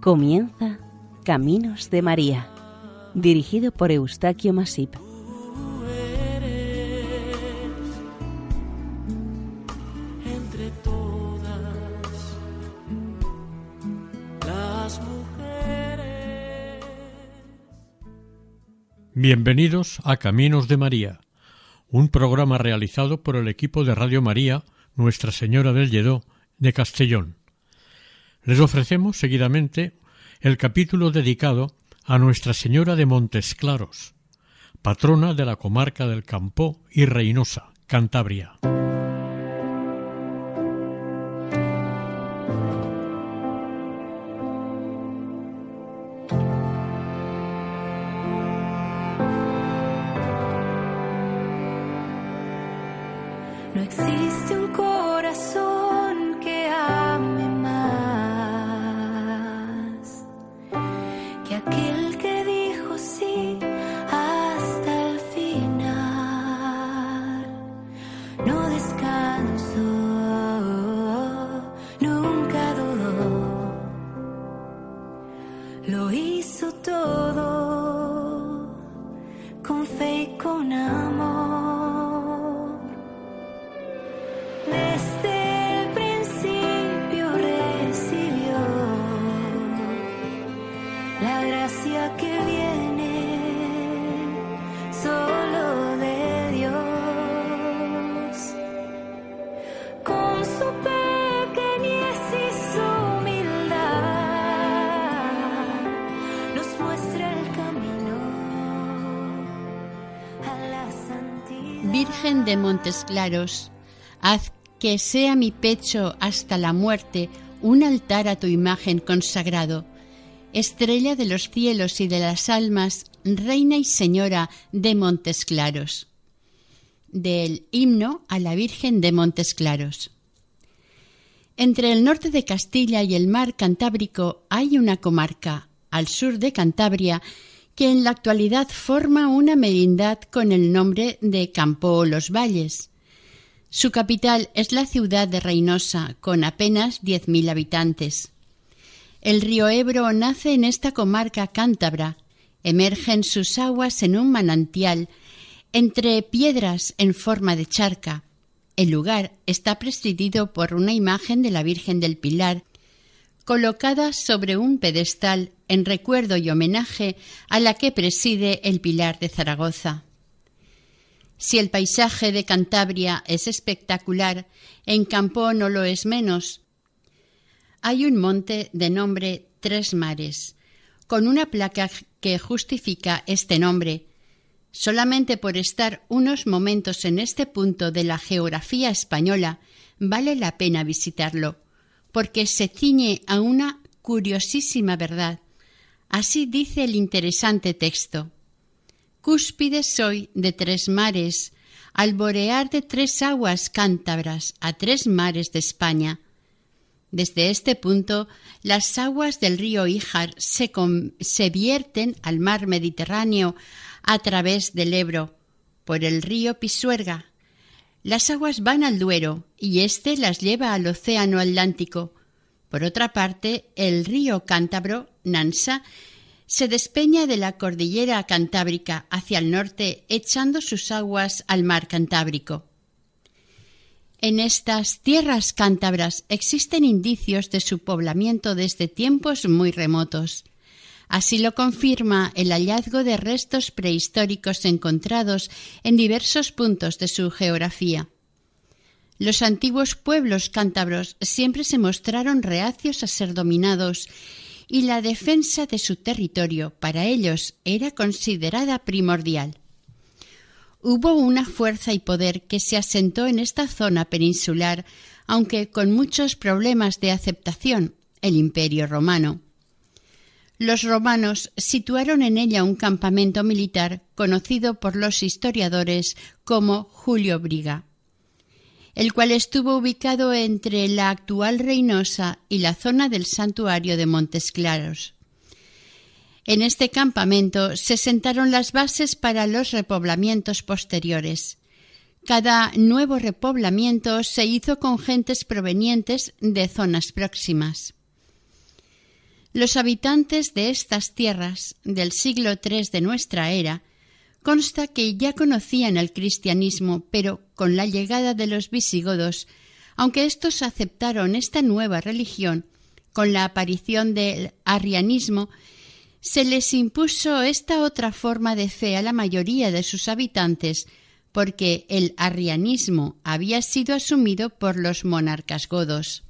Comienza Caminos de María, dirigido por Eustaquio Masip. Entre todas las mujeres. Bienvenidos a Caminos de María, un programa realizado por el equipo de Radio María Nuestra Señora del Lledó de Castellón. Les ofrecemos seguidamente el capítulo dedicado a Nuestra Señora de Montes Claros, patrona de la comarca del Campó y Reynosa, Cantabria. De Montes Claros, haz que sea mi pecho hasta la muerte un altar a tu imagen consagrado. Estrella de los cielos y de las almas, Reina y Señora de Montes Claros. Del himno a la Virgen de Montes Claros. Entre el norte de Castilla y el mar Cantábrico hay una comarca, al sur de Cantabria, que en la actualidad forma una merindad con el nombre de Campo Los Valles. Su capital es la ciudad de Reynosa, con apenas 10.000 habitantes. El río Ebro nace en esta comarca cántabra. Emergen sus aguas en un manantial entre piedras en forma de charca. El lugar está presidido por una imagen de la Virgen del Pilar, colocada sobre un pedestal en recuerdo y homenaje a la que preside el Pilar de Zaragoza. Si el paisaje de Cantabria es espectacular, en Campo no lo es menos. Hay un monte de nombre Tres Mares, con una placa que justifica este nombre. Solamente por estar unos momentos en este punto de la geografía española vale la pena visitarlo, porque se ciñe a una curiosísima verdad. Así dice el interesante texto. Cúspide soy de tres mares, alborear de tres aguas cántabras a tres mares de España. Desde este punto, las aguas del río Íjar se, vierten al mar Mediterráneo a través del Ebro, por el río Pisuerga. Las aguas van al Duero y éste las lleva al Océano Atlántico. Por otra parte, el río Cántabro, Nansa, se despeña de la cordillera cantábrica hacia el norte, echando sus aguas al mar Cantábrico. En estas tierras cántabras existen indicios de su poblamiento desde tiempos muy remotos. Así lo confirma el hallazgo de restos prehistóricos encontrados en diversos puntos de su geografía. Los antiguos pueblos cántabros siempre se mostraron reacios a ser dominados y la defensa de su territorio para ellos era considerada primordial. Hubo una fuerza y poder que se asentó en esta zona peninsular, aunque con muchos problemas de aceptación, el Imperio romano. Los romanos situaron en ella un campamento militar conocido por los historiadores como Julio Briga el cual estuvo ubicado entre la actual Reynosa y la zona del santuario de Montes Claros. En este campamento se sentaron las bases para los repoblamientos posteriores. Cada nuevo repoblamiento se hizo con gentes provenientes de zonas próximas. Los habitantes de estas tierras del siglo III de nuestra era consta que ya conocían el cristianismo, pero con la llegada de los visigodos, aunque estos aceptaron esta nueva religión, con la aparición del arrianismo, se les impuso esta otra forma de fe a la mayoría de sus habitantes, porque el arrianismo había sido asumido por los monarcas godos.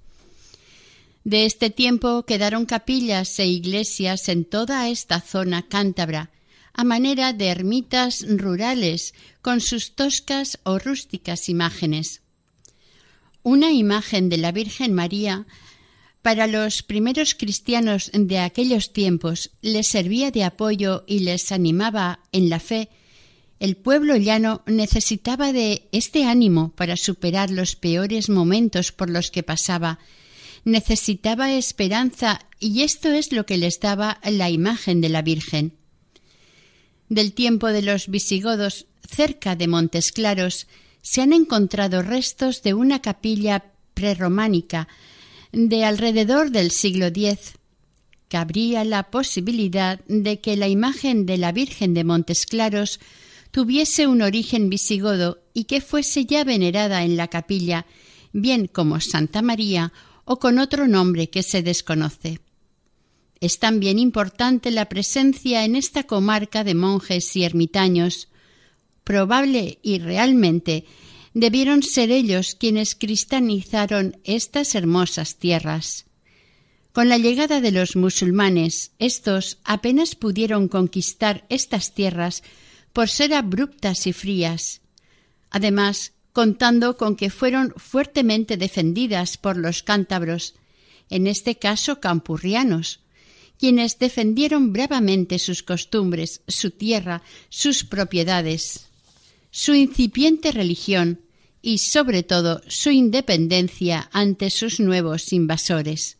De este tiempo quedaron capillas e iglesias en toda esta zona cántabra, a manera de ermitas rurales con sus toscas o rústicas imágenes. Una imagen de la Virgen María para los primeros cristianos de aquellos tiempos les servía de apoyo y les animaba en la fe. El pueblo llano necesitaba de este ánimo para superar los peores momentos por los que pasaba. Necesitaba esperanza y esto es lo que les daba la imagen de la Virgen. Del tiempo de los visigodos, cerca de Montes Claros, se han encontrado restos de una capilla prerrománica de alrededor del siglo X. Cabría la posibilidad de que la imagen de la Virgen de Montes Claros tuviese un origen visigodo y que fuese ya venerada en la capilla, bien como Santa María o con otro nombre que se desconoce. Es también importante la presencia en esta comarca de monjes y ermitaños. Probable y realmente debieron ser ellos quienes cristianizaron estas hermosas tierras. Con la llegada de los musulmanes, estos apenas pudieron conquistar estas tierras por ser abruptas y frías. Además, contando con que fueron fuertemente defendidas por los cántabros, en este caso campurrianos, quienes defendieron bravamente sus costumbres, su tierra, sus propiedades su incipiente religión y, sobre todo, su independencia ante sus nuevos invasores.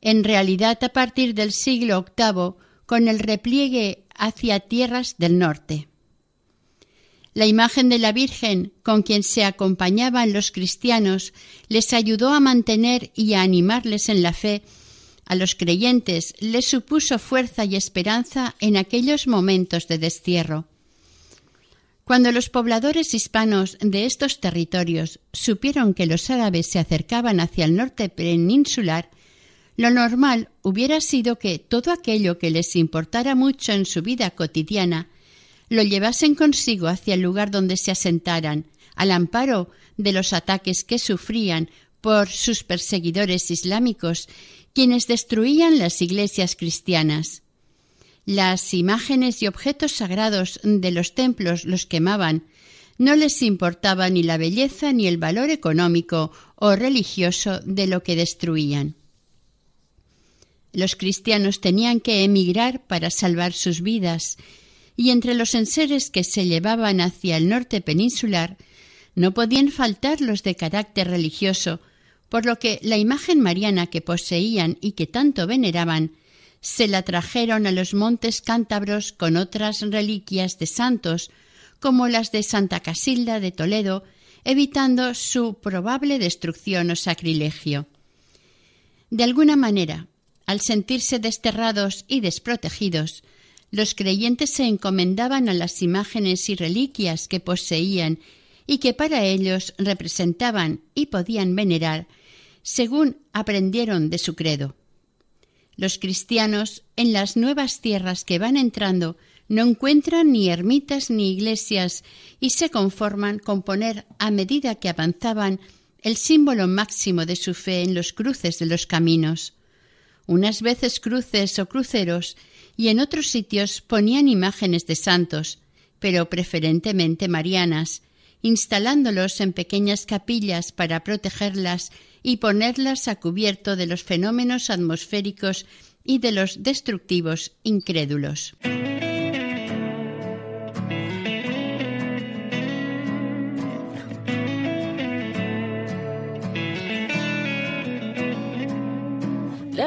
En realidad, a partir del siglo VIII, con el repliegue hacia tierras del norte. La imagen de la Virgen, con quien se acompañaban los cristianos, les ayudó a mantener y a animarles en la fe. A los creyentes les supuso fuerza y esperanza en aquellos momentos de destierro. Cuando los pobladores hispanos de estos territorios supieron que los árabes se acercaban hacia el norte peninsular, lo normal hubiera sido que todo aquello que les importara mucho en su vida cotidiana lo llevasen consigo hacia el lugar donde se asentaran, al amparo de los ataques que sufrían por sus perseguidores islámicos, quienes destruían las iglesias cristianas. Las imágenes y objetos sagrados de los templos los quemaban. No les importaba ni la belleza ni el valor económico o religioso de lo que destruían. Los cristianos tenían que emigrar para salvar sus vidas, y entre los enseres que se llevaban hacia el norte peninsular no podían faltar los de carácter religioso, por lo que la imagen mariana que poseían y que tanto veneraban se la trajeron a los montes cántabros con otras reliquias de santos, como las de Santa Casilda de Toledo, evitando su probable destrucción o sacrilegio. De alguna manera, al sentirse desterrados y desprotegidos, los creyentes se encomendaban a las imágenes y reliquias que poseían y que para ellos representaban y podían venerar, según aprendieron de su credo. Los cristianos en las nuevas tierras que van entrando no encuentran ni ermitas ni iglesias y se conforman con poner a medida que avanzaban el símbolo máximo de su fe en los cruces de los caminos. Unas veces cruces o cruceros y en otros sitios ponían imágenes de santos, pero preferentemente marianas, instalándolos en pequeñas capillas para protegerlas y ponerlas a cubierto de los fenómenos atmosféricos y de los destructivos incrédulos.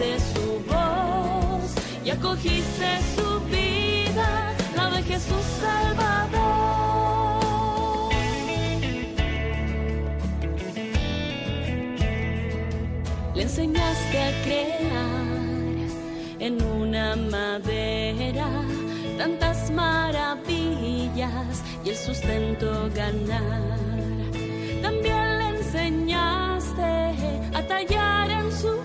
Su voz y acogiste su vida, la de Jesús Salvador. Le enseñaste a crear en una madera tantas maravillas y el sustento ganar. También le enseñaste a tallar en su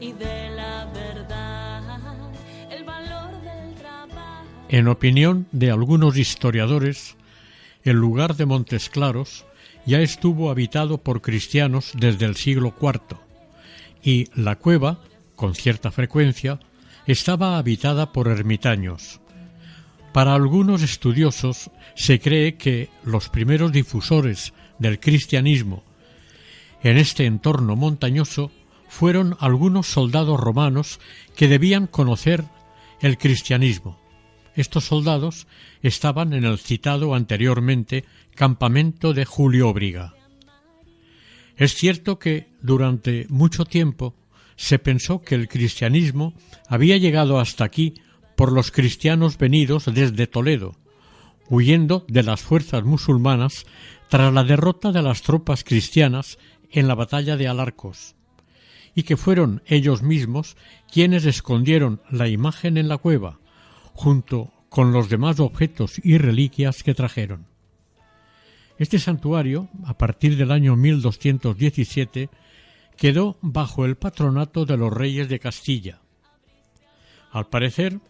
y de la verdad. El valor del trabajo. En opinión de algunos historiadores, el lugar de Montes Claros ya estuvo habitado por cristianos desde el siglo IV y la cueva, con cierta frecuencia, estaba habitada por ermitaños. Para algunos estudiosos se cree que los primeros difusores del cristianismo en este entorno montañoso fueron algunos soldados romanos que debían conocer el cristianismo. Estos soldados estaban en el citado anteriormente campamento de Julio Briga. Es cierto que durante mucho tiempo se pensó que el cristianismo había llegado hasta aquí por los cristianos venidos desde Toledo, huyendo de las fuerzas musulmanas tras la derrota de las tropas cristianas en la batalla de Alarcos, y que fueron ellos mismos quienes escondieron la imagen en la cueva, junto con los demás objetos y reliquias que trajeron. Este santuario, a partir del año 1217, quedó bajo el patronato de los reyes de Castilla. Al parecer,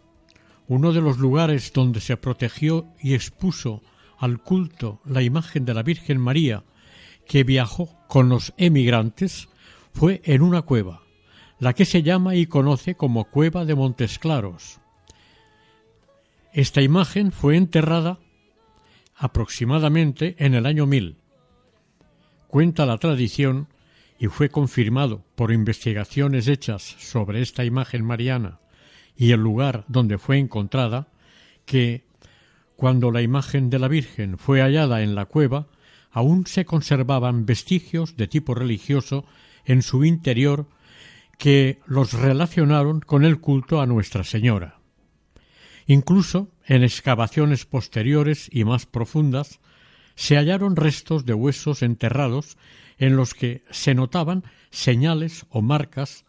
uno de los lugares donde se protegió y expuso al culto la imagen de la Virgen María que viajó con los emigrantes fue en una cueva, la que se llama y conoce como Cueva de Montes Claros. Esta imagen fue enterrada aproximadamente en el año 1000. Cuenta la tradición y fue confirmado por investigaciones hechas sobre esta imagen mariana y el lugar donde fue encontrada que cuando la imagen de la Virgen fue hallada en la cueva, aún se conservaban vestigios de tipo religioso en su interior que los relacionaron con el culto a Nuestra Señora. Incluso en excavaciones posteriores y más profundas se hallaron restos de huesos enterrados en los que se notaban señales o marcas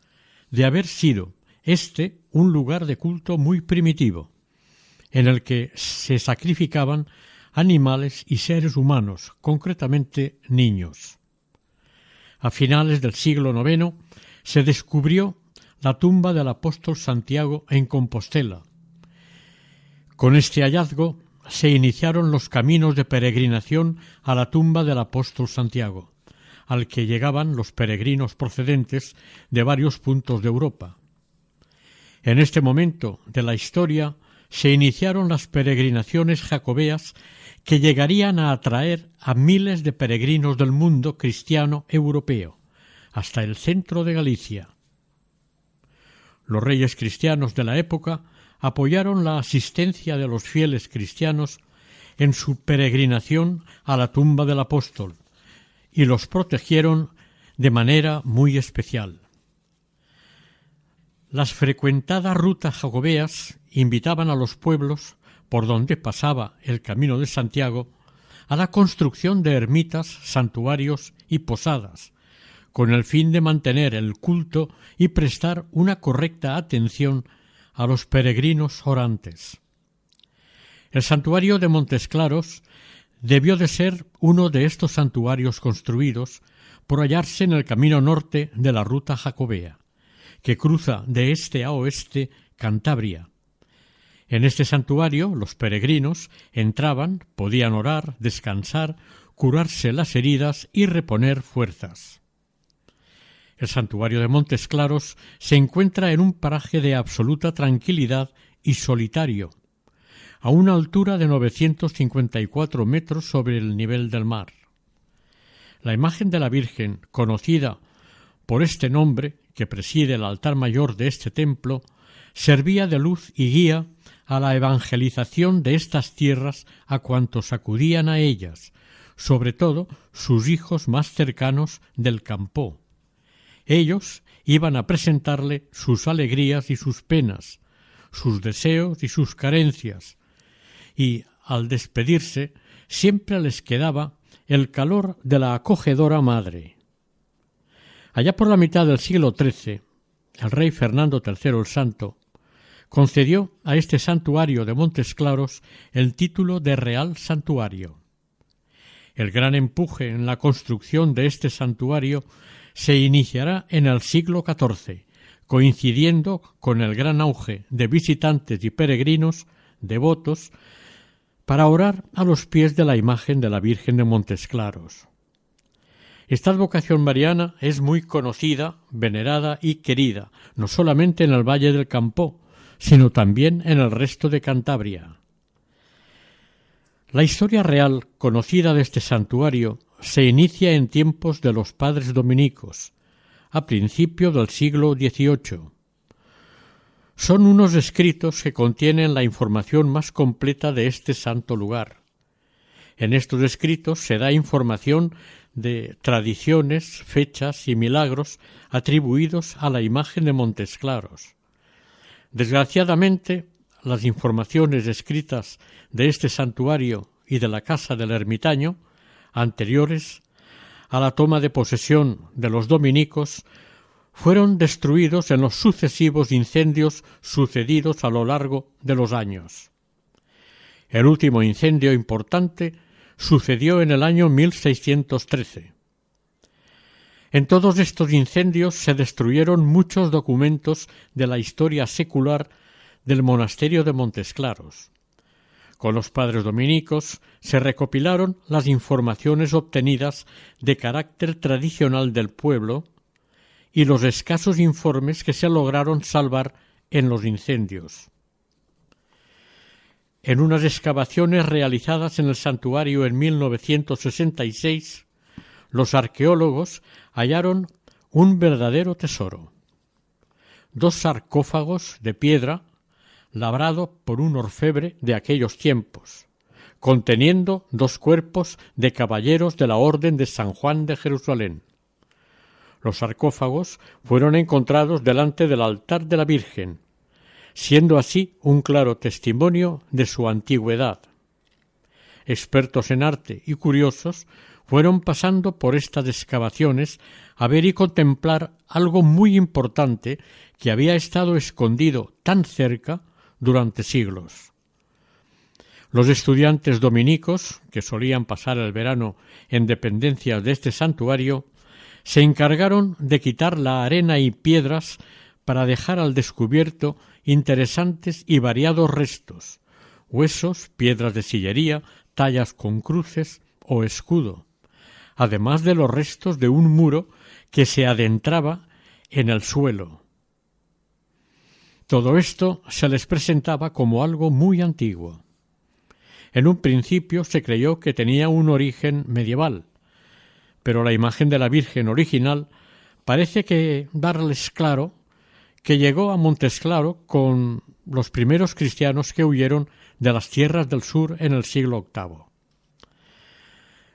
de haber sido este un lugar de culto muy primitivo, en el que se sacrificaban animales y seres humanos, concretamente niños. A finales del siglo IX se descubrió la tumba del apóstol Santiago en Compostela. Con este hallazgo se iniciaron los caminos de peregrinación a la tumba del apóstol Santiago, al que llegaban los peregrinos procedentes de varios puntos de Europa. En este momento de la historia se iniciaron las peregrinaciones jacobeas que llegarían a atraer a miles de peregrinos del mundo cristiano europeo, hasta el centro de Galicia. Los reyes cristianos de la época apoyaron la asistencia de los fieles cristianos en su peregrinación a la tumba del apóstol y los protegieron de manera muy especial. Las frecuentadas rutas jacobeas invitaban a los pueblos por donde pasaba el camino de Santiago a la construcción de ermitas, santuarios y posadas, con el fin de mantener el culto y prestar una correcta atención a los peregrinos orantes. El santuario de Montes Claros debió de ser uno de estos santuarios construidos por hallarse en el camino norte de la ruta jacobea, que cruza de este a oeste Cantabria. En este santuario los peregrinos entraban, podían orar, descansar, curarse las heridas y reponer fuerzas. El santuario de Montes Claros se encuentra en un paraje de absoluta tranquilidad y solitario, a una altura de 954 metros sobre el nivel del mar. La imagen de la Virgen, conocida por este nombre que preside el altar mayor de este templo, servía de luz y guía a la evangelización de estas tierras a cuantos acudían a ellas, sobre todo sus hijos más cercanos del campo. Ellos iban a presentarle sus alegrías y sus penas, sus deseos y sus carencias, y al despedirse siempre les quedaba el calor de la acogedora madre. Allá por la mitad del siglo XIII, el rey Fernando III el Santo concedió a este santuario de Montes Claros el título de Real Santuario. El gran empuje en la construcción de este santuario se iniciará en el siglo XIV, coincidiendo con el gran auge de visitantes y peregrinos devotos para orar a los pies de la imagen de la Virgen de Montes Claros. Esta advocación mariana es muy conocida, venerada y querida, no solamente en el Valle del Campó, sino también en el resto de Cantabria. La historia real conocida de este santuario se inicia en tiempos de los padres dominicos, a principio del siglo XVIII. Son unos escritos que contienen la información más completa de este santo lugar. En estos escritos se da información de tradiciones, fechas y milagros atribuidos a la imagen de Montes Claros. Desgraciadamente, las informaciones escritas de este santuario y de la casa del ermitaño, anteriores a la toma de posesión de los dominicos, fueron destruidos en los sucesivos incendios sucedidos a lo largo de los años. El último incendio importante sucedió en el año 1613. En todos estos incendios se destruyeron muchos documentos de la historia secular del monasterio de Montesclaros. Con los padres dominicos se recopilaron las informaciones obtenidas de carácter tradicional del pueblo y los escasos informes que se lograron salvar en los incendios. En unas excavaciones realizadas en el santuario en 1966, los arqueólogos hallaron un verdadero tesoro. Dos sarcófagos de piedra labrado por un orfebre de aquellos tiempos, conteniendo dos cuerpos de caballeros de la Orden de San Juan de Jerusalén. Los sarcófagos fueron encontrados delante del altar de la Virgen, siendo así un claro testimonio de su antigüedad. Expertos en arte y curiosos fueron pasando por estas excavaciones a ver y contemplar algo muy importante que había estado escondido tan cerca durante siglos. Los estudiantes dominicos, que solían pasar el verano en dependencias de este santuario, se encargaron de quitar la arena y piedras para dejar al descubierto interesantes y variados restos, huesos, piedras de sillería, tallas con cruces o escudo, además de los restos de un muro que se adentraba en el suelo. Todo esto se les presentaba como algo muy antiguo. En un principio se creyó que tenía un origen medieval, pero la imagen de la Virgen original parece que darles claro que llegó a Montesclaro con los primeros cristianos que huyeron de las tierras del sur en el siglo VIII.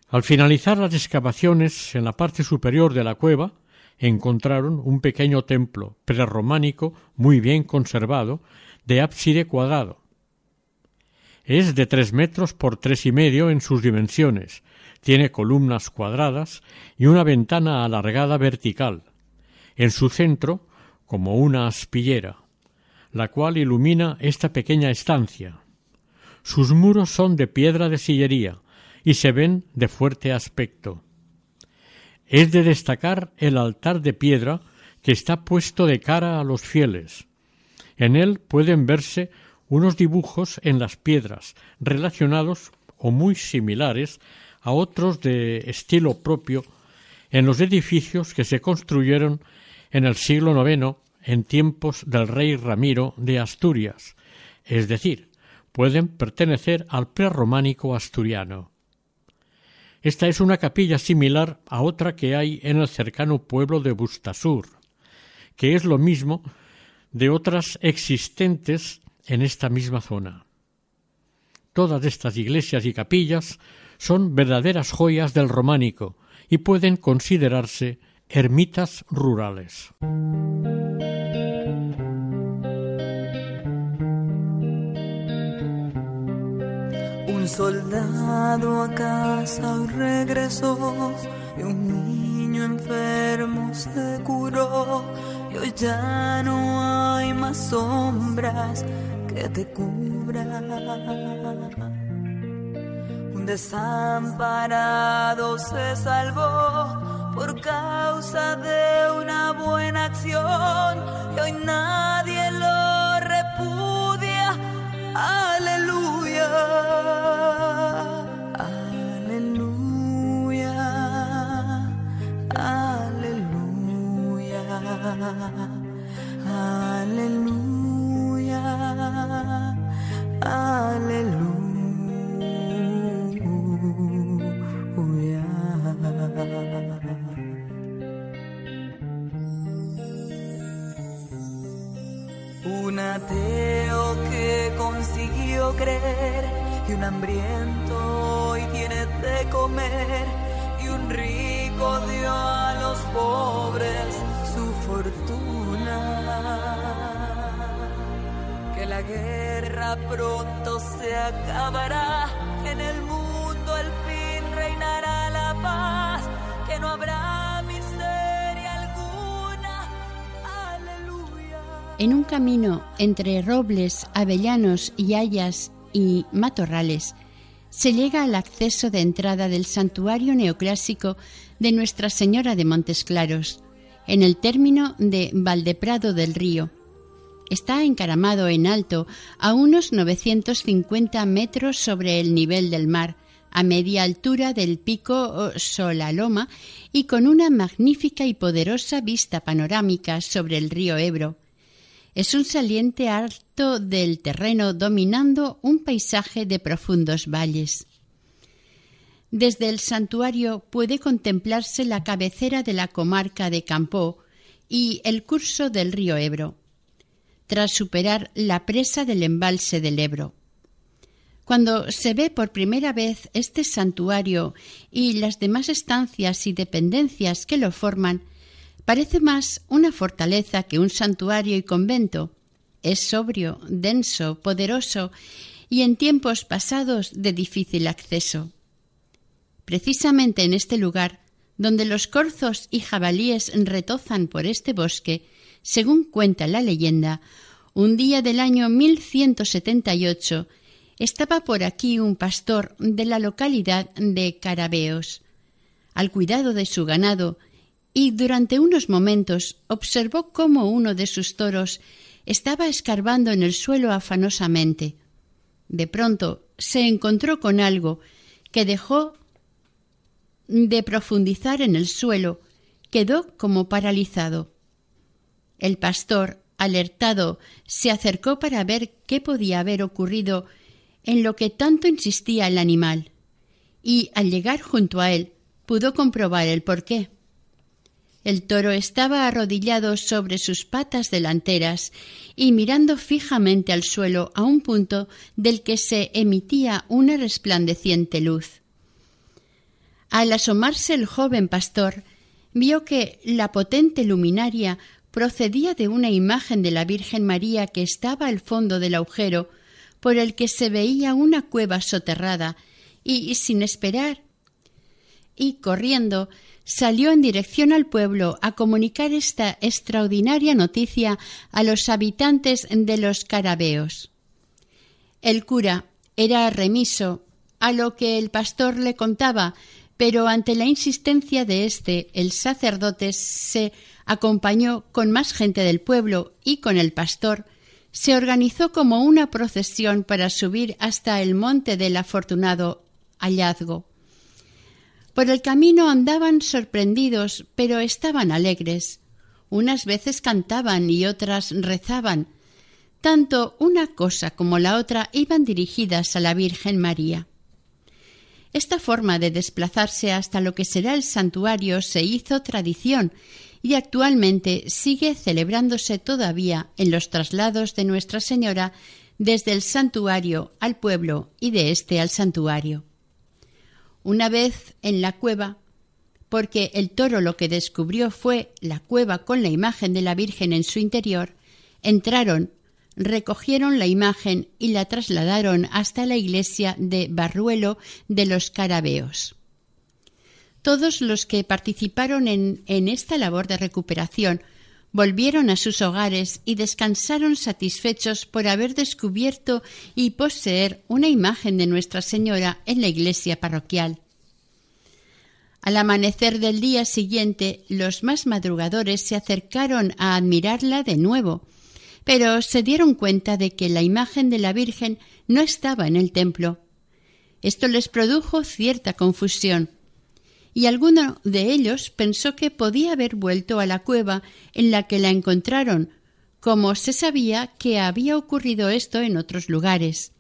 Al finalizar las excavaciones en la parte superior de la cueva, encontraron un pequeño templo prerrománico muy bien conservado, de ábside cuadrado. Es de tres metros por tres y medio en sus dimensiones, tiene columnas cuadradas y una ventana alargada vertical. En su centro como una aspillera, la cual ilumina esta pequeña estancia. Sus muros son de piedra de sillería y se ven de fuerte aspecto. Es de destacar el altar de piedra que está puesto de cara a los fieles. En él pueden verse unos dibujos en las piedras relacionados o muy similares a otros de estilo propio en los edificios que se construyeron en el siglo IX en tiempos del rey Ramiro de Asturias, es decir, pueden pertenecer al prerrománico asturiano. Esta es una capilla similar a otra que hay en el cercano pueblo de Bustasur, que es lo mismo de otras existentes en esta misma zona. Todas estas iglesias y capillas son verdaderas joyas del románico y pueden considerarse ermitas rurales. Un soldado a casa regresó y un niño enfermo se curó y hoy ya no hay más sombras que te cubran. Un desamparado se salvó por causa de una buena acción y hoy nadie lo repudia. Aleluya. Aleluya. Aleluya. Aleluya. Aleluya. Ateo que consiguió creer y un hambriento hoy tiene de comer y un rico dio a los pobres su fortuna. Que la guerra pronto se acabará, que en el mundo al fin reinará la paz, que no habrá En un camino entre robles, avellanos y hayas y matorrales, se llega al acceso de entrada del santuario neoclásico de Nuestra Señora de Montes Claros, en el término de Valdeprado del Río. Está encaramado en alto a unos 950 metros sobre el nivel del mar, a media altura del pico Solaloma y con una magnífica y poderosa vista panorámica sobre el río Ebro. Es un saliente alto del terreno dominando un paisaje de profundos valles. Desde el santuario puede contemplarse la cabecera de la comarca de Campó y el curso del río Ebro, tras superar la presa del embalse del Ebro. Cuando se ve por primera vez este santuario y las demás estancias y dependencias que lo forman, parece más una fortaleza que un santuario y convento. Es sobrio, denso, poderoso y en tiempos pasados de difícil acceso. Precisamente en este lugar, donde los corzos y jabalíes retozan por este bosque, según cuenta la leyenda, un día del año 1178 estaba por aquí un pastor de la localidad de Carabeos, al cuidado de su ganado, y durante unos momentos observó cómo uno de sus toros estaba escarbando en el suelo afanosamente. De pronto se encontró con algo que dejó de profundizar en el suelo, quedó como paralizado. El pastor, alertado, se acercó para ver qué podía haber ocurrido en lo que tanto insistía el animal, y al llegar junto a él pudo comprobar el porqué. El toro estaba arrodillado sobre sus patas delanteras y mirando fijamente al suelo a un punto del que se emitía una resplandeciente luz. Al asomarse el joven pastor, vio que la potente luminaria procedía de una imagen de la Virgen María que estaba al fondo del agujero por el que se veía una cueva soterrada, y, sin esperar y corriendo salió en dirección al pueblo a comunicar esta extraordinaria noticia a los habitantes de los carabeos. El cura era remiso a lo que el pastor le contaba, pero ante la insistencia de éste, el sacerdote se acompañó con más gente del pueblo y con el pastor, se organizó como una procesión para subir hasta el monte del afortunado hallazgo. Por el camino andaban sorprendidos, pero estaban alegres. Unas veces cantaban y otras rezaban. Tanto una cosa como la otra iban dirigidas a la Virgen María. Esta forma de desplazarse hasta lo que será el santuario se hizo tradición y actualmente sigue celebrándose todavía en los traslados de Nuestra Señora desde el santuario al pueblo y de éste al santuario. Una vez en la cueva, porque el toro lo que descubrió fue la cueva con la imagen de la Virgen en su interior, entraron, recogieron la imagen y la trasladaron hasta la iglesia de Barruelo de los Carabeos. Todos los que participaron en, en esta labor de recuperación volvieron a sus hogares y descansaron satisfechos por haber descubierto y poseer una imagen de Nuestra Señora en la iglesia parroquial. Al amanecer del día siguiente, los más madrugadores se acercaron a admirarla de nuevo, pero se dieron cuenta de que la imagen de la Virgen no estaba en el templo. Esto les produjo cierta confusión, y alguno de ellos pensó que podía haber vuelto a la cueva en la que la encontraron, como se sabía que había ocurrido esto en otros lugares.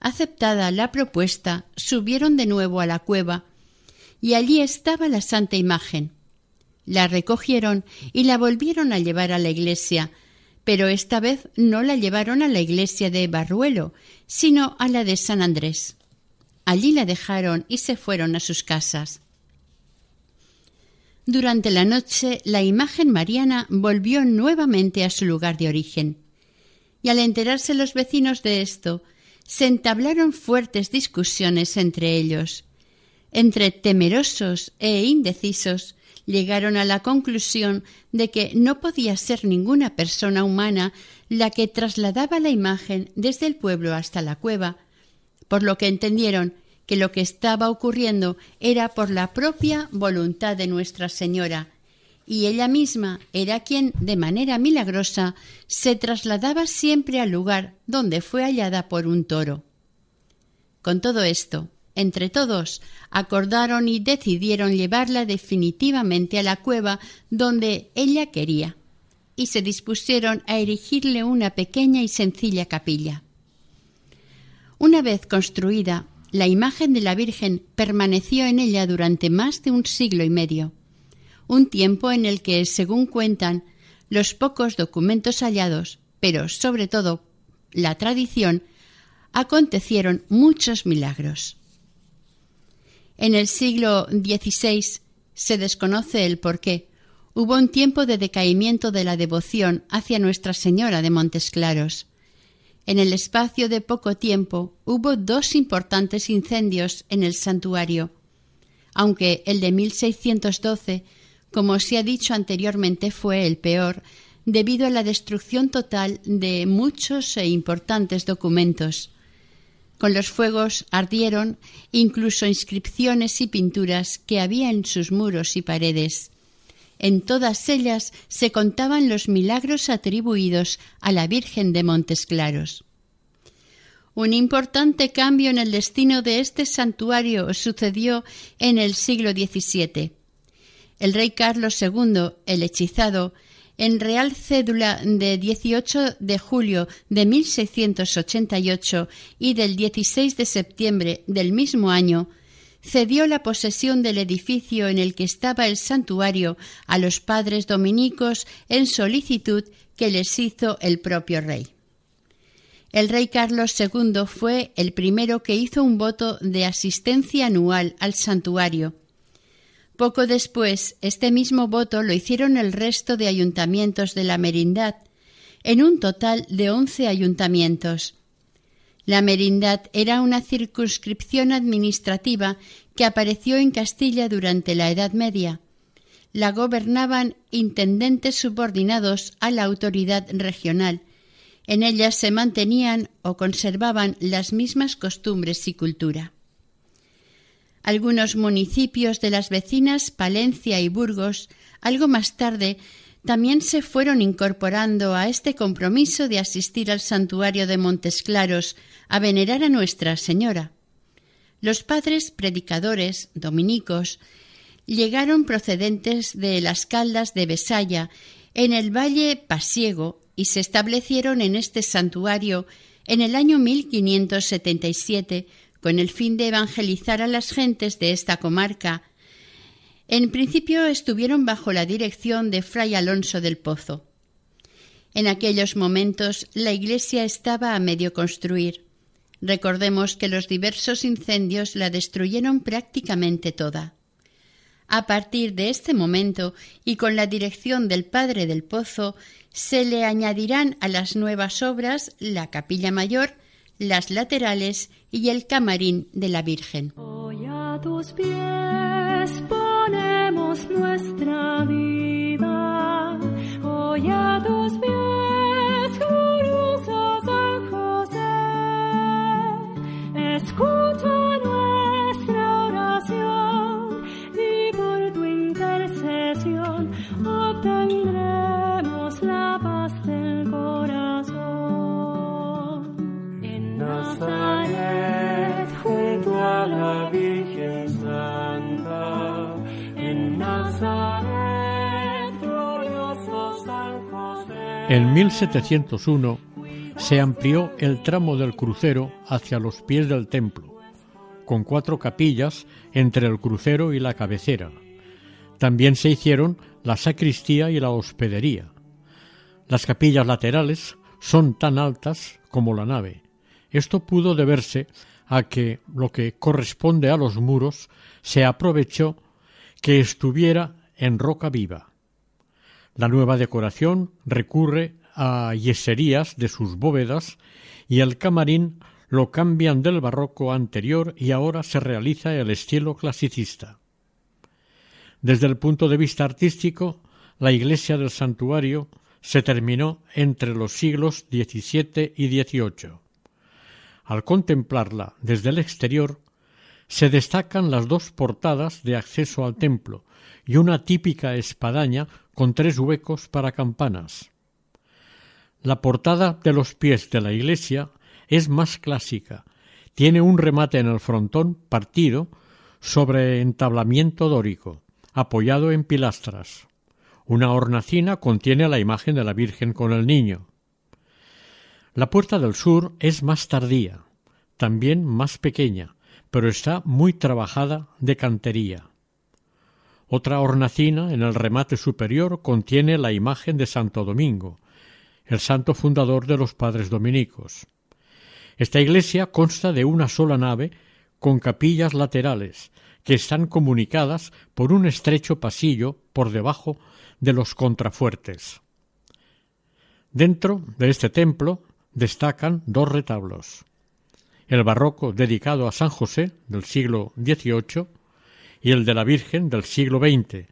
Aceptada la propuesta, subieron de nuevo a la cueva, y allí estaba la santa imagen. La recogieron y la volvieron a llevar a la iglesia, pero esta vez no la llevaron a la iglesia de Barruelo, sino a la de San Andrés. Allí la dejaron y se fueron a sus casas. Durante la noche la imagen mariana volvió nuevamente a su lugar de origen. Y al enterarse los vecinos de esto, se entablaron fuertes discusiones entre ellos. Entre temerosos e indecisos, llegaron a la conclusión de que no podía ser ninguna persona humana la que trasladaba la imagen desde el pueblo hasta la cueva, por lo que entendieron que lo que estaba ocurriendo era por la propia voluntad de Nuestra Señora, y ella misma era quien, de manera milagrosa, se trasladaba siempre al lugar donde fue hallada por un toro. Con todo esto, entre todos, acordaron y decidieron llevarla definitivamente a la cueva donde ella quería, y se dispusieron a erigirle una pequeña y sencilla capilla. Una vez construida, la imagen de la Virgen permaneció en ella durante más de un siglo y medio, un tiempo en el que, según cuentan, los pocos documentos hallados, pero sobre todo la tradición, acontecieron muchos milagros. En el siglo XVI se desconoce el porqué. Hubo un tiempo de decaimiento de la devoción hacia Nuestra Señora de Montes Claros. En el espacio de poco tiempo hubo dos importantes incendios en el santuario, aunque el de 1612, como se ha dicho anteriormente, fue el peor, debido a la destrucción total de muchos e importantes documentos. Con los fuegos ardieron incluso inscripciones y pinturas que había en sus muros y paredes. En todas ellas se contaban los milagros atribuidos a la Virgen de Montes Claros. Un importante cambio en el destino de este santuario sucedió en el siglo XVII. El rey Carlos II, el hechizado, en Real Cédula de 18 de julio de 1688 y del 16 de septiembre del mismo año, cedió la posesión del edificio en el que estaba el santuario a los padres dominicos en solicitud que les hizo el propio rey. El rey Carlos II fue el primero que hizo un voto de asistencia anual al santuario. Poco después, este mismo voto lo hicieron el resto de ayuntamientos de la merindad, en un total de once ayuntamientos. La merindad era una circunscripción administrativa que apareció en Castilla durante la Edad Media. La gobernaban intendentes subordinados a la autoridad regional. En ellas se mantenían o conservaban las mismas costumbres y cultura. Algunos municipios de las vecinas Palencia y Burgos, algo más tarde, también se fueron incorporando a este compromiso de asistir al santuario de Montes Claros a venerar a Nuestra Señora. Los padres predicadores dominicos llegaron procedentes de las caldas de Besaya, en el valle Pasiego, y se establecieron en este santuario en el año 1577 con el fin de evangelizar a las gentes de esta comarca. En principio estuvieron bajo la dirección de Fray Alonso del Pozo. En aquellos momentos la iglesia estaba a medio construir. Recordemos que los diversos incendios la destruyeron prácticamente toda. A partir de este momento y con la dirección del padre del pozo, se le añadirán a las nuevas obras la capilla mayor, las laterales y el camarín de la Virgen. Ponemos nuestra vida. En 1701 se amplió el tramo del crucero hacia los pies del templo, con cuatro capillas entre el crucero y la cabecera. También se hicieron la sacristía y la hospedería. Las capillas laterales son tan altas como la nave. Esto pudo deberse a que lo que corresponde a los muros se aprovechó que estuviera en roca viva. La nueva decoración recurre a yeserías de sus bóvedas y el camarín lo cambian del barroco anterior y ahora se realiza el estilo clasicista. Desde el punto de vista artístico, la iglesia del santuario se terminó entre los siglos XVII y XVIII. Al contemplarla desde el exterior, se destacan las dos portadas de acceso al templo y una típica espadaña con tres huecos para campanas. La portada de los pies de la iglesia es más clásica. Tiene un remate en el frontón partido sobre entablamiento dórico, apoyado en pilastras. Una hornacina contiene la imagen de la Virgen con el niño. La puerta del sur es más tardía, también más pequeña, pero está muy trabajada de cantería. Otra hornacina en el remate superior contiene la imagen de Santo Domingo, el santo fundador de los padres dominicos. Esta iglesia consta de una sola nave con capillas laterales que están comunicadas por un estrecho pasillo por debajo de los contrafuertes. Dentro de este templo destacan dos retablos, el barroco dedicado a San José del siglo XVIII y el de la Virgen del siglo XX,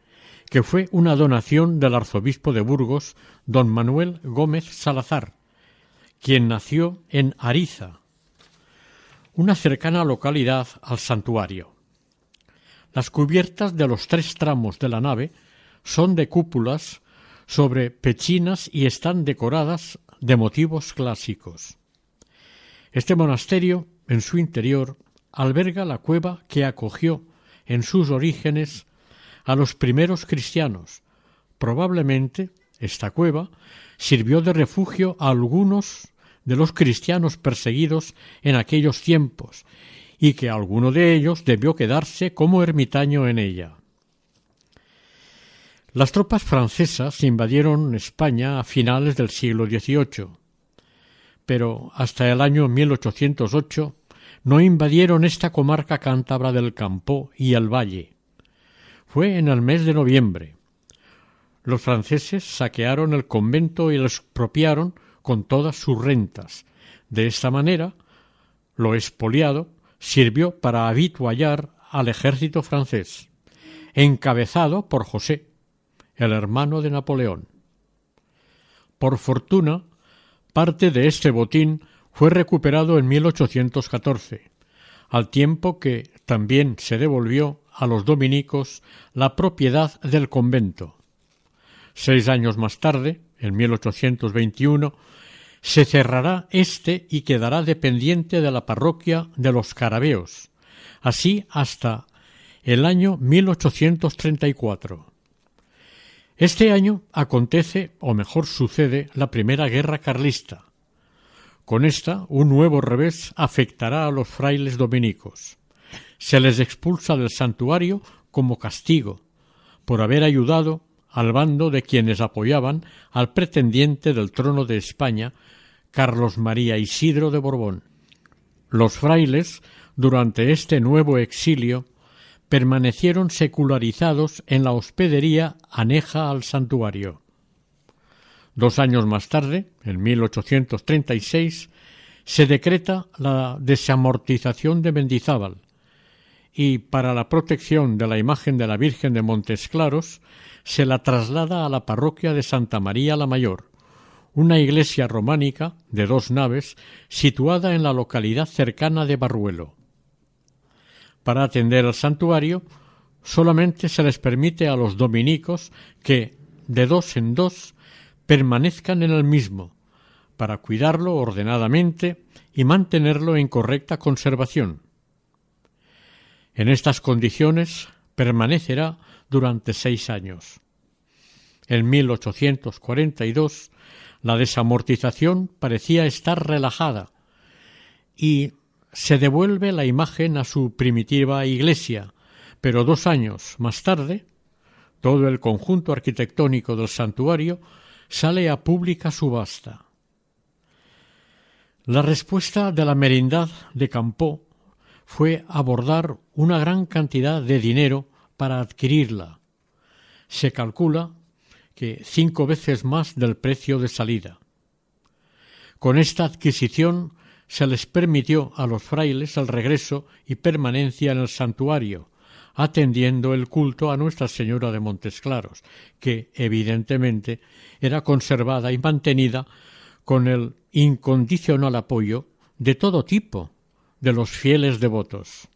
que fue una donación del arzobispo de Burgos, don Manuel Gómez Salazar, quien nació en Ariza, una cercana localidad al santuario. Las cubiertas de los tres tramos de la nave son de cúpulas sobre pechinas y están decoradas de motivos clásicos. Este monasterio, en su interior, alberga la cueva que acogió en sus orígenes a los primeros cristianos. Probablemente esta cueva sirvió de refugio a algunos de los cristianos perseguidos en aquellos tiempos y que alguno de ellos debió quedarse como ermitaño en ella. Las tropas francesas invadieron España a finales del siglo XVIII, pero hasta el año 1808 no invadieron esta comarca cántabra del Campo y el Valle. Fue en el mes de noviembre. Los franceses saquearon el convento y lo expropiaron con todas sus rentas. De esta manera, lo expoliado sirvió para habituallar al ejército francés, encabezado por José, el hermano de Napoleón. Por fortuna, parte de este botín fue recuperado en 1814, al tiempo que también se devolvió a los dominicos la propiedad del convento. Seis años más tarde, en 1821, se cerrará este y quedará dependiente de la parroquia de los Carabeos, así hasta el año 1834. Este año acontece, o mejor sucede, la Primera Guerra Carlista. Con esta, un nuevo revés afectará a los frailes dominicos. Se les expulsa del santuario como castigo por haber ayudado al bando de quienes apoyaban al pretendiente del trono de España, Carlos María Isidro de Borbón. Los frailes, durante este nuevo exilio, permanecieron secularizados en la hospedería aneja al santuario. Dos años más tarde, en 1836, se decreta la desamortización de Mendizábal y, para la protección de la imagen de la Virgen de Montes Claros, se la traslada a la parroquia de Santa María la Mayor, una iglesia románica de dos naves situada en la localidad cercana de Barruelo. Para atender al santuario, solamente se les permite a los dominicos que, de dos en dos, permanezcan en el mismo, para cuidarlo ordenadamente y mantenerlo en correcta conservación. En estas condiciones permanecerá durante seis años. En 1842 la desamortización parecía estar relajada y se devuelve la imagen a su primitiva iglesia, pero dos años más tarde todo el conjunto arquitectónico del santuario sale a pública subasta. La respuesta de la merindad de Campó fue abordar una gran cantidad de dinero para adquirirla. Se calcula que cinco veces más del precio de salida. Con esta adquisición se les permitió a los frailes el regreso y permanencia en el santuario, atendiendo el culto a Nuestra Señora de Montes Claros, que evidentemente era conservada y mantenida con el incondicional apoyo de todo tipo de los fieles devotos.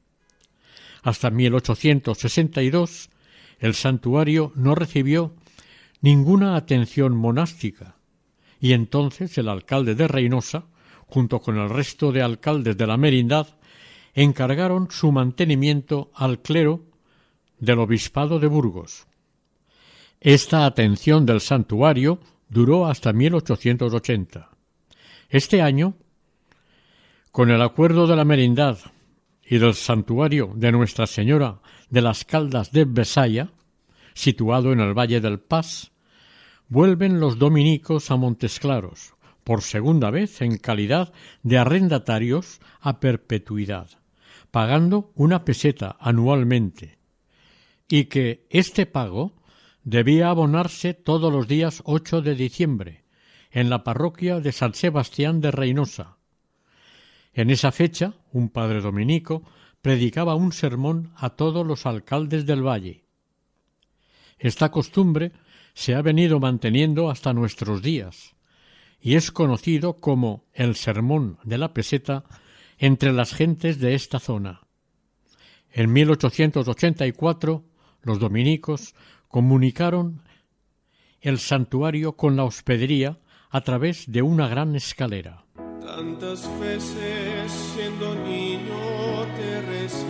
Hasta 1862 el santuario no recibió ninguna atención monástica, y entonces el alcalde de Reynosa, junto con el resto de alcaldes de la merindad, encargaron su mantenimiento al clero del obispado de Burgos. Esta atención del santuario duró hasta 1880. Este año, con el acuerdo de la merindad y del santuario de Nuestra Señora de las Caldas de Besaya, situado en el Valle del Paz, vuelven los dominicos a Montesclaros, por segunda vez en calidad de arrendatarios a perpetuidad, pagando una peseta anualmente, y que este pago debía abonarse todos los días 8 de diciembre, en la parroquia de San Sebastián de Reynosa. En esa fecha, un padre dominico predicaba un sermón a todos los alcaldes del valle. Esta costumbre se ha venido manteniendo hasta nuestros días y es conocido como el sermón de la peseta entre las gentes de esta zona. En 1884 los dominicos comunicaron el santuario con la hospedería a través de una gran escalera. Tantas veces siendo niño te recé,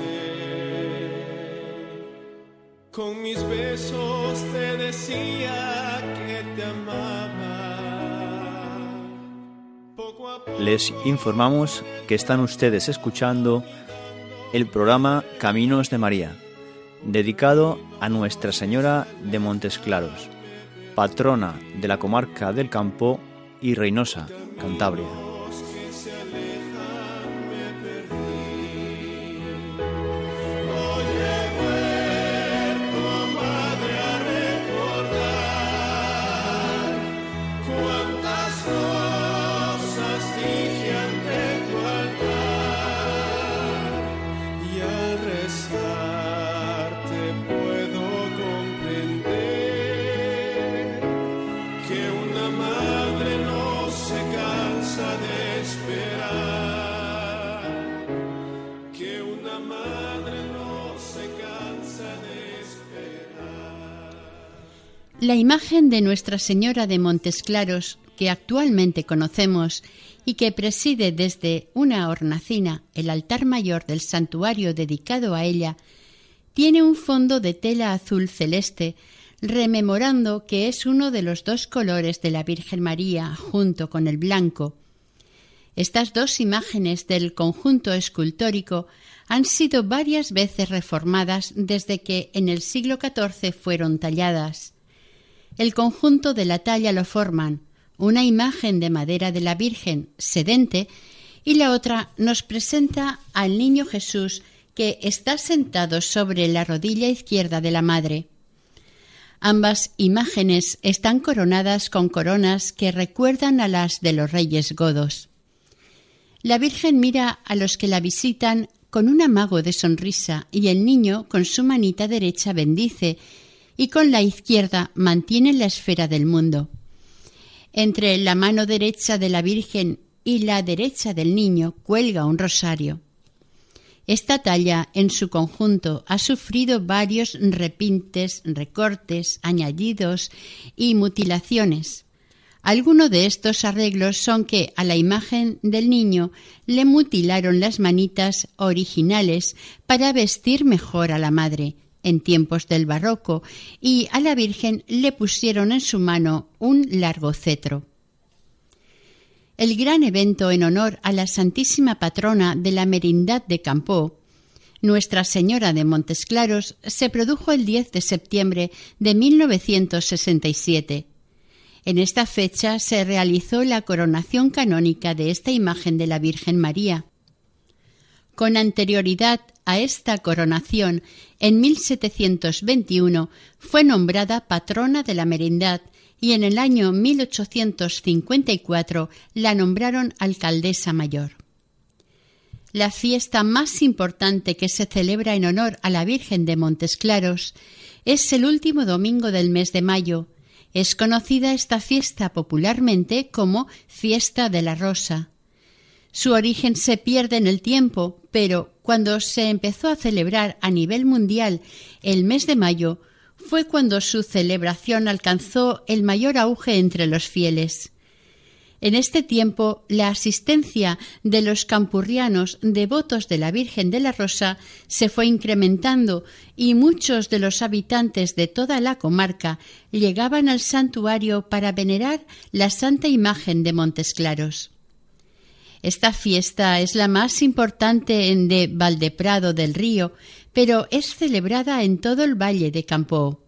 con mis besos te decía que te amaba. Les informamos que están ustedes escuchando el programa Caminos de María, dedicado a Nuestra Señora de Montes Claros, patrona de la comarca del Campo y Reynosa, Cantabria. La imagen de Nuestra Señora de Montes Claros, que actualmente conocemos y que preside desde una hornacina el altar mayor del santuario dedicado a ella, tiene un fondo de tela azul celeste, rememorando que es uno de los dos colores de la Virgen María junto con el blanco. Estas dos imágenes del conjunto escultórico han sido varias veces reformadas desde que en el siglo XIV fueron talladas. El conjunto de la talla lo forman una imagen de madera de la Virgen sedente y la otra nos presenta al niño Jesús que está sentado sobre la rodilla izquierda de la Madre. Ambas imágenes están coronadas con coronas que recuerdan a las de los reyes godos. La Virgen mira a los que la visitan con un amago de sonrisa y el niño con su manita derecha bendice y con la izquierda mantiene la esfera del mundo. Entre la mano derecha de la Virgen y la derecha del niño cuelga un rosario. Esta talla en su conjunto ha sufrido varios repintes, recortes, añadidos y mutilaciones. Algunos de estos arreglos son que a la imagen del niño le mutilaron las manitas originales para vestir mejor a la madre, en tiempos del barroco y a la Virgen le pusieron en su mano un largo cetro. El gran evento en honor a la Santísima Patrona de la Merindad de Campó, Nuestra Señora de Montesclaros, se produjo el 10 de septiembre de 1967. En esta fecha se realizó la coronación canónica de esta imagen de la Virgen María. Con anterioridad a esta coronación, en 1721 fue nombrada patrona de la merindad y en el año 1854 la nombraron alcaldesa mayor. La fiesta más importante que se celebra en honor a la Virgen de Montes Claros es el último domingo del mes de mayo. Es conocida esta fiesta popularmente como Fiesta de la Rosa. Su origen se pierde en el tiempo, pero cuando se empezó a celebrar a nivel mundial el mes de mayo, fue cuando su celebración alcanzó el mayor auge entre los fieles. En este tiempo, la asistencia de los campurrianos devotos de la Virgen de la Rosa se fue incrementando y muchos de los habitantes de toda la comarca llegaban al santuario para venerar la santa imagen de Montes Claros. Esta fiesta es la más importante en de Valdeprado del Río, pero es celebrada en todo el valle de Campó.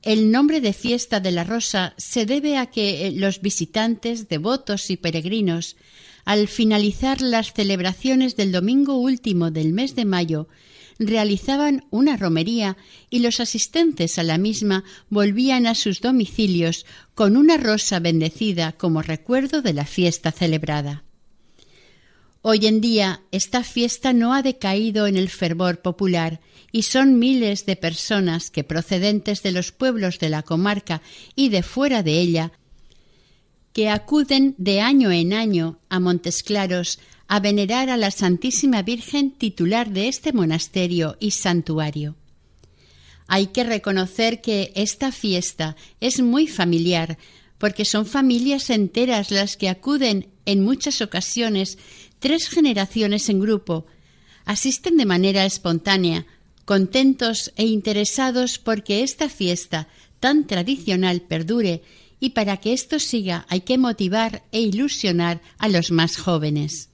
El nombre de fiesta de la rosa se debe a que eh, los visitantes, devotos y peregrinos, al finalizar las celebraciones del domingo último del mes de mayo, realizaban una romería y los asistentes a la misma volvían a sus domicilios con una rosa bendecida como recuerdo de la fiesta celebrada. Hoy en día esta fiesta no ha decaído en el fervor popular y son miles de personas que procedentes de los pueblos de la comarca y de fuera de ella que acuden de año en año a Montes Claros a venerar a la Santísima Virgen titular de este monasterio y santuario. Hay que reconocer que esta fiesta es muy familiar, porque son familias enteras las que acuden en muchas ocasiones tres generaciones en grupo, asisten de manera espontánea, contentos e interesados porque esta fiesta tan tradicional perdure y para que esto siga hay que motivar e ilusionar a los más jóvenes.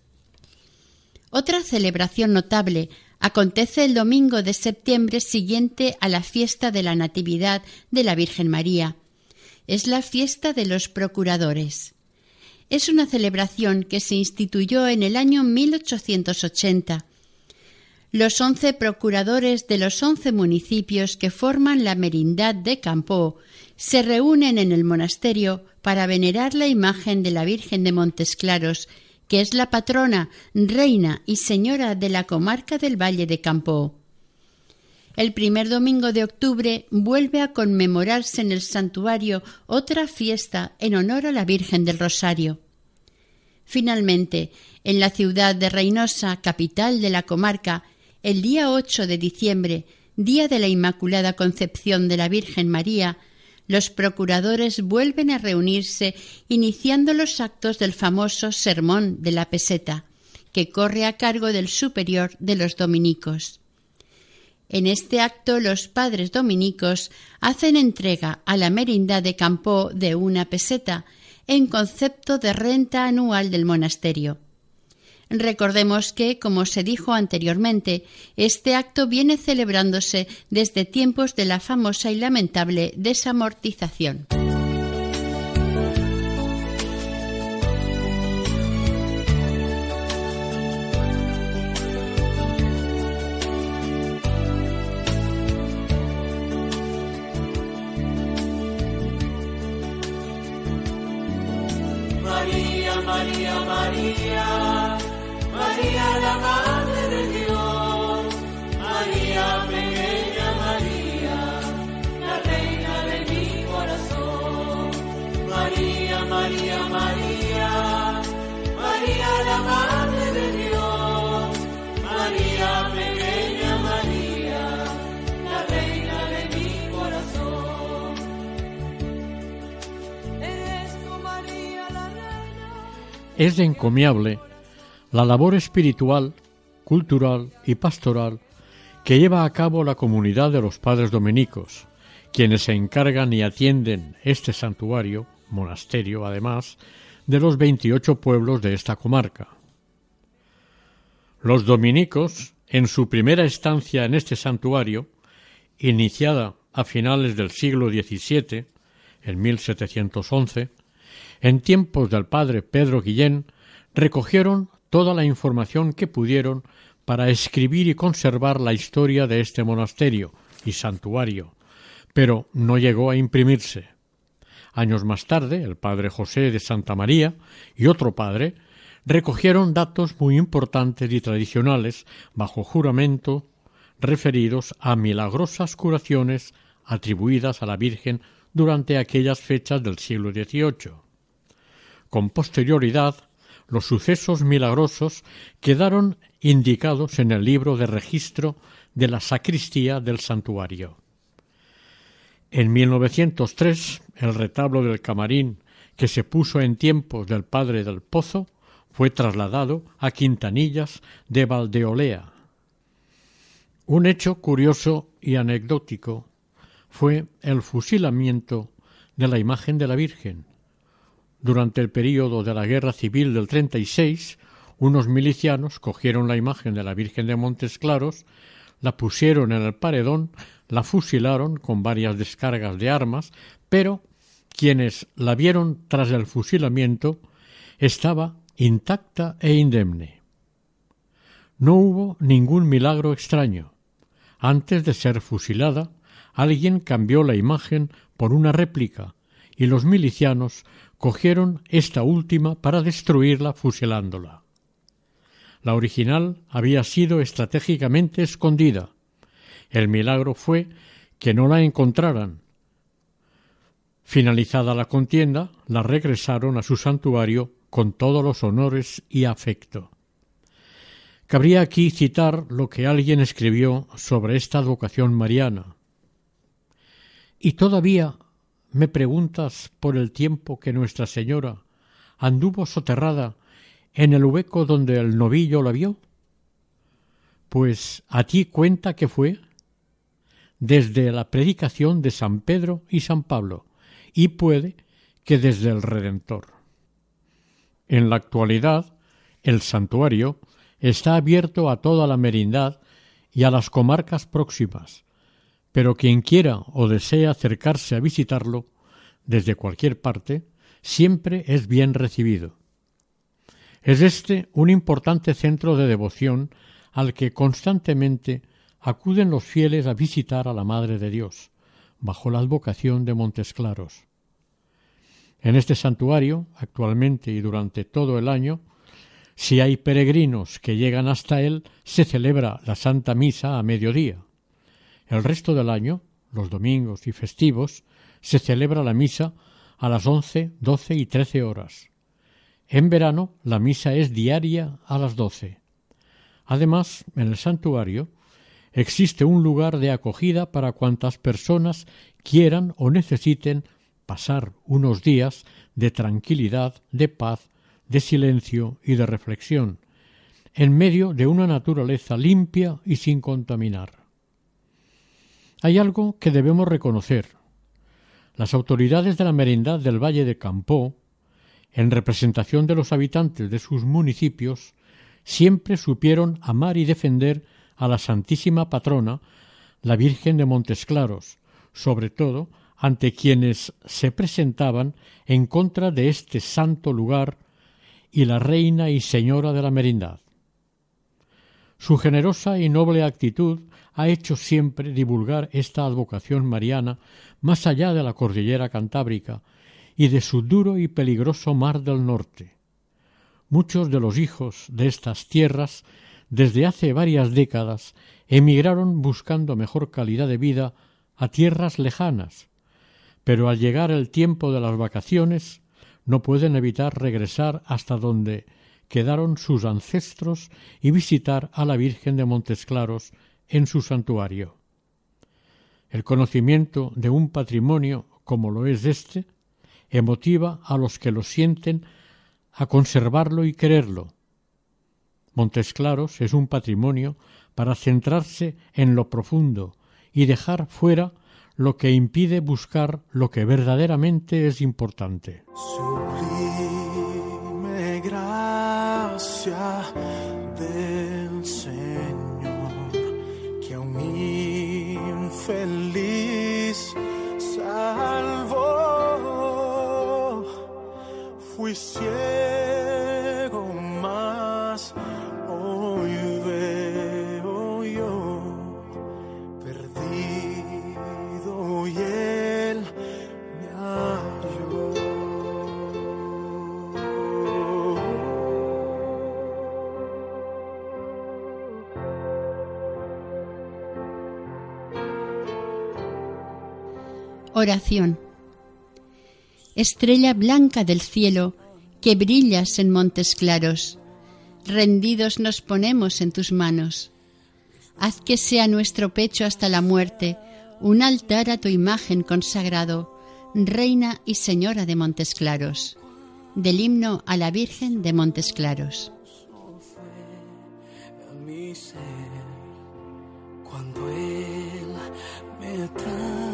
Otra celebración notable acontece el domingo de septiembre siguiente a la fiesta de la Natividad de la Virgen María. Es la fiesta de los procuradores es una celebración que se instituyó en el año 1880. Los once procuradores de los once municipios que forman la merindad de Campó se reúnen en el monasterio para venerar la imagen de la Virgen de Montes Claros, que es la patrona, reina y señora de la comarca del Valle de Campó. El primer domingo de octubre vuelve a conmemorarse en el santuario otra fiesta en honor a la Virgen del Rosario. Finalmente, en la ciudad de Reynosa, capital de la comarca, el día 8 de diciembre, día de la Inmaculada Concepción de la Virgen María, los procuradores vuelven a reunirse iniciando los actos del famoso Sermón de la Peseta, que corre a cargo del superior de los dominicos. En este acto los padres dominicos hacen entrega a la merindad de campo de una peseta en concepto de renta anual del monasterio. Recordemos que, como se dijo anteriormente, este acto viene celebrándose desde tiempos de la famosa y lamentable desamortización. Es encomiable la labor espiritual, cultural y pastoral que lleva a cabo la comunidad de los padres dominicos, quienes se encargan y atienden este santuario, monasterio además, de los 28 pueblos de esta comarca. Los dominicos, en su primera estancia en este santuario, iniciada a finales del siglo XVII, en 1711, en tiempos del padre Pedro Guillén, recogieron toda la información que pudieron para escribir y conservar la historia de este monasterio y santuario, pero no llegó a imprimirse. Años más tarde, el padre José de Santa María y otro padre recogieron datos muy importantes y tradicionales bajo juramento referidos a milagrosas curaciones atribuidas a la Virgen durante aquellas fechas del siglo XVIII. Con posterioridad, los sucesos milagrosos quedaron indicados en el libro de registro de la sacristía del santuario. En 1903, el retablo del camarín que se puso en tiempos del padre del Pozo fue trasladado a Quintanillas de Valdeolea. Un hecho curioso y anecdótico fue el fusilamiento de la imagen de la Virgen. Durante el período de la Guerra Civil del 36, unos milicianos cogieron la imagen de la Virgen de Montes Claros, la pusieron en el paredón, la fusilaron con varias descargas de armas, pero quienes la vieron tras el fusilamiento estaba intacta e indemne. No hubo ningún milagro extraño. Antes de ser fusilada, alguien cambió la imagen por una réplica y los milicianos cogieron esta última para destruirla fusilándola. La original había sido estratégicamente escondida. El milagro fue que no la encontraran. Finalizada la contienda, la regresaron a su santuario con todos los honores y afecto. Cabría aquí citar lo que alguien escribió sobre esta advocación mariana. Y todavía me preguntas por el tiempo que Nuestra Señora anduvo soterrada en el hueco donde el novillo la vio. Pues a ti cuenta que fue desde la predicación de San Pedro y San Pablo, y puede que desde el Redentor. En la actualidad, el santuario está abierto a toda la merindad y a las comarcas próximas, pero quien quiera o desea acercarse a visitarlo desde cualquier parte, siempre es bien recibido. Es este un importante centro de devoción al que constantemente acuden los fieles a visitar a la Madre de Dios, bajo la advocación de Montes Claros. En este santuario, actualmente y durante todo el año, si hay peregrinos que llegan hasta él, se celebra la Santa Misa a mediodía. El resto del año, los domingos y festivos, se celebra la misa a las once, doce y trece horas. En verano la misa es diaria a las doce. Además, en el santuario, existe un lugar de acogida para cuantas personas quieran o necesiten pasar unos días de tranquilidad, de paz, de silencio y de reflexión, en medio de una naturaleza limpia y sin contaminar. Hay algo que debemos reconocer. Las autoridades de la merindad del Valle de Campó, en representación de los habitantes de sus municipios, siempre supieron amar y defender a la Santísima Patrona, la Virgen de Montes Claros, sobre todo ante quienes se presentaban en contra de este santo lugar y la reina y señora de la merindad. Su generosa y noble actitud ha hecho siempre divulgar esta advocación mariana más allá de la cordillera cantábrica y de su duro y peligroso mar del norte. Muchos de los hijos de estas tierras desde hace varias décadas emigraron buscando mejor calidad de vida a tierras lejanas, pero al llegar el tiempo de las vacaciones no pueden evitar regresar hasta donde quedaron sus ancestros y visitar a la Virgen de Montes Claros en su santuario. El conocimiento de un patrimonio como lo es este emotiva a los que lo sienten a conservarlo y quererlo. Montes Claros es un patrimonio para centrarse en lo profundo y dejar fuera lo que impide buscar lo que verdaderamente es importante. Sublime gracia infeliz salvó. Fui ciego Oración. Estrella blanca del cielo, que brillas en montes claros, rendidos nos ponemos en tus manos. Haz que sea nuestro pecho hasta la muerte un altar a tu imagen consagrado, Reina y Señora de Montes Claros. Del himno a la Virgen de Montes Claros. cuando Él me.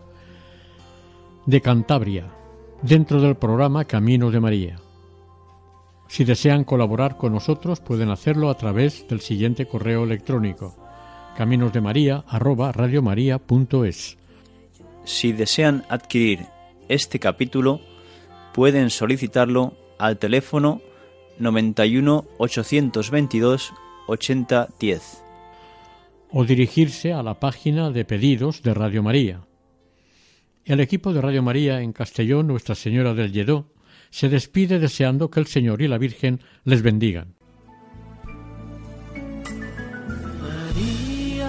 de Cantabria, dentro del programa Camino de María. Si desean colaborar con nosotros pueden hacerlo a través del siguiente correo electrónico caminosdemaria@radiomaria.es. Si desean adquirir este capítulo, pueden solicitarlo al teléfono 91 822 8010. o dirigirse a la página de pedidos de Radio María. El equipo de Radio María en Castellón, Nuestra Señora del Lledó, se despide deseando que el Señor y la Virgen les bendigan. María,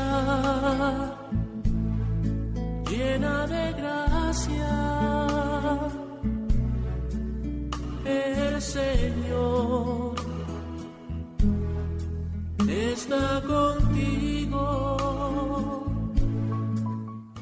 llena de gracia, el Señor está contigo.